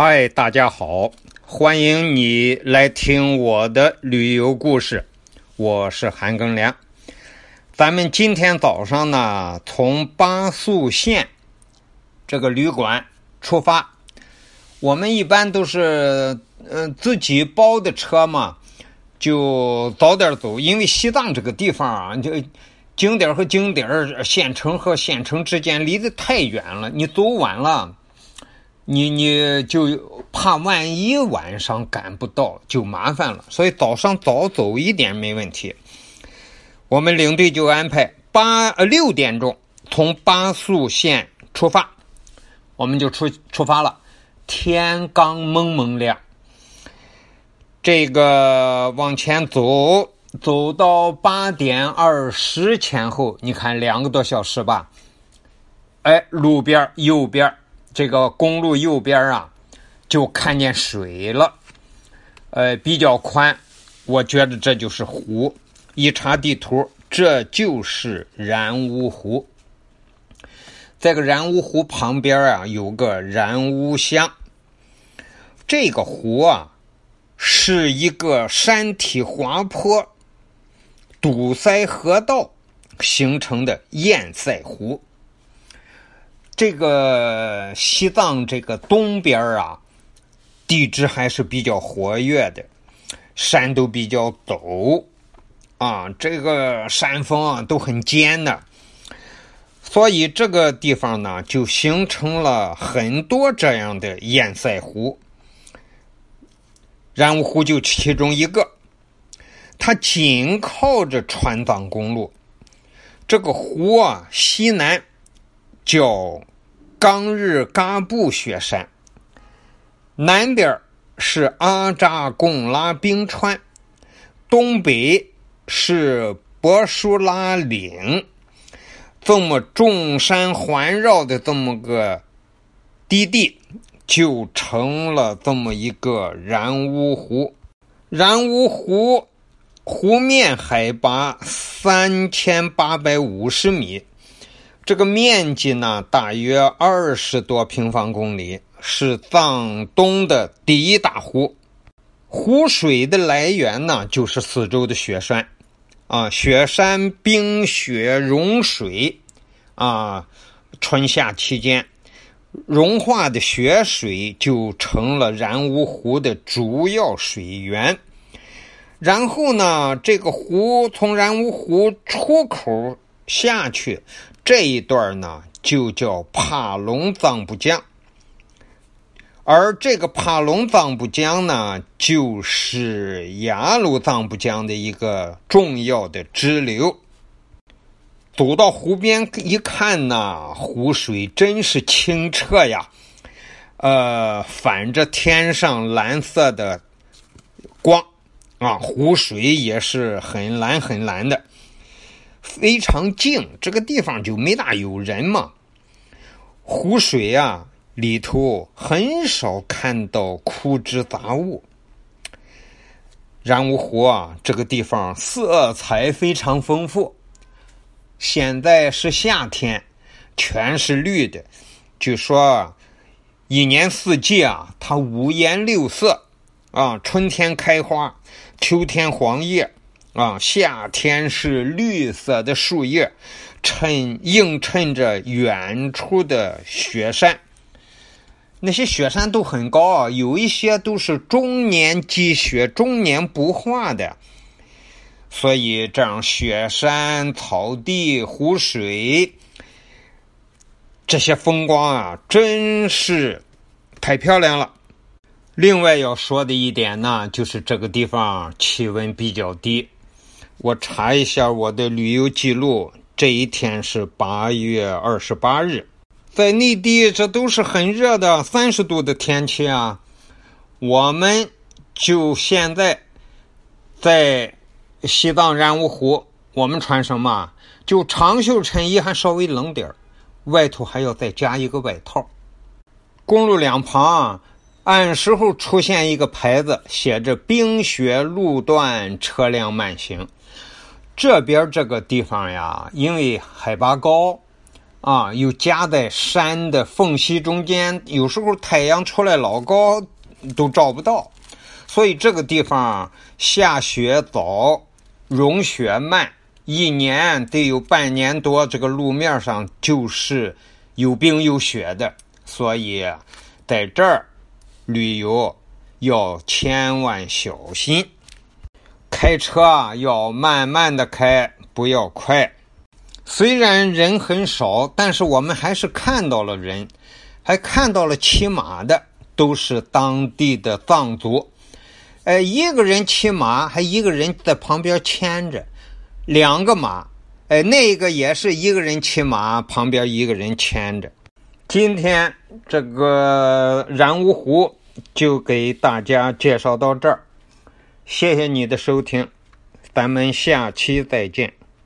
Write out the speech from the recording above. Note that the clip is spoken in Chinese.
嗨，大家好，欢迎你来听我的旅游故事，我是韩庚良。咱们今天早上呢，从巴宿县这个旅馆出发。我们一般都是嗯自己包的车嘛，就早点走，因为西藏这个地方啊，就景点和景点、县城和县城之间离得太远了，你走晚了。你你就怕万一晚上赶不到就麻烦了，所以早上早走一点没问题。我们领队就安排八呃六点钟从巴宿县出发，我们就出出发了。天刚蒙蒙亮，这个往前走走到八点二十前后，你看两个多小时吧。哎，路边右边。这个公路右边啊，就看见水了，呃，比较宽，我觉得这就是湖。一查地图，这就是然乌湖。这个然乌湖旁边啊，有个然乌乡。这个湖啊，是一个山体滑坡堵塞河道形成的堰塞湖。这个西藏这个东边啊，地质还是比较活跃的，山都比较陡啊，这个山峰啊都很尖的，所以这个地方呢就形成了很多这样的堰塞湖，然乌湖就其中一个，它紧靠着川藏公路，这个湖啊西南叫。冈日嘎布雪山，南边是阿扎贡拉冰川，东北是博舒拉岭，这么众山环绕的这么个低地，就成了这么一个然乌湖。然乌湖湖面海拔三千八百五十米。这个面积呢，大约二十多平方公里，是藏东的第一大湖。湖水的来源呢，就是四周的雪山，啊，雪山冰雪融水，啊，春夏期间融化的雪水就成了然乌湖的主要水源。然后呢，这个湖从然乌湖出口下去。这一段呢，就叫帕隆藏布江，而这个帕隆藏布江呢，就是雅鲁藏布江的一个重要的支流。走到湖边一看呢，湖水真是清澈呀，呃，反着天上蓝色的光啊，湖水也是很蓝很蓝的。非常静，这个地方就没大有人嘛。湖水啊，里头很少看到枯枝杂物。然乌湖啊，这个地方色彩非常丰富。现在是夏天，全是绿的。据说一年四季啊，它五颜六色啊，春天开花，秋天黄叶。啊，夏天是绿色的树叶，衬映衬着远处的雪山。那些雪山都很高啊，有一些都是终年积雪、终年不化的。所以，这样雪山、草地、湖水这些风光啊，真是太漂亮了。另外要说的一点呢，就是这个地方气温比较低。我查一下我的旅游记录，这一天是八月二十八日，在内地这都是很热的三十度的天气啊。我们就现在在西藏然乌湖，我们穿什么？就长袖衬衣，还稍微冷点儿外头还要再加一个外套。公路两旁按时候出现一个牌子，写着“冰雪路段，车辆慢行”。这边这个地方呀，因为海拔高，啊，又夹在山的缝隙中间，有时候太阳出来老高都照不到，所以这个地方下雪早，融雪慢，一年得有半年多，这个路面上就是有冰有雪的，所以在这儿旅游要千万小心，开车啊要慢慢的开，不要快。虽然人很少，但是我们还是看到了人，还看到了骑马的，都是当地的藏族。哎，一个人骑马，还一个人在旁边牵着两个马。哎，那个也是一个人骑马，旁边一个人牵着。今天这个然乌湖就给大家介绍到这儿，谢谢你的收听，咱们下期再见。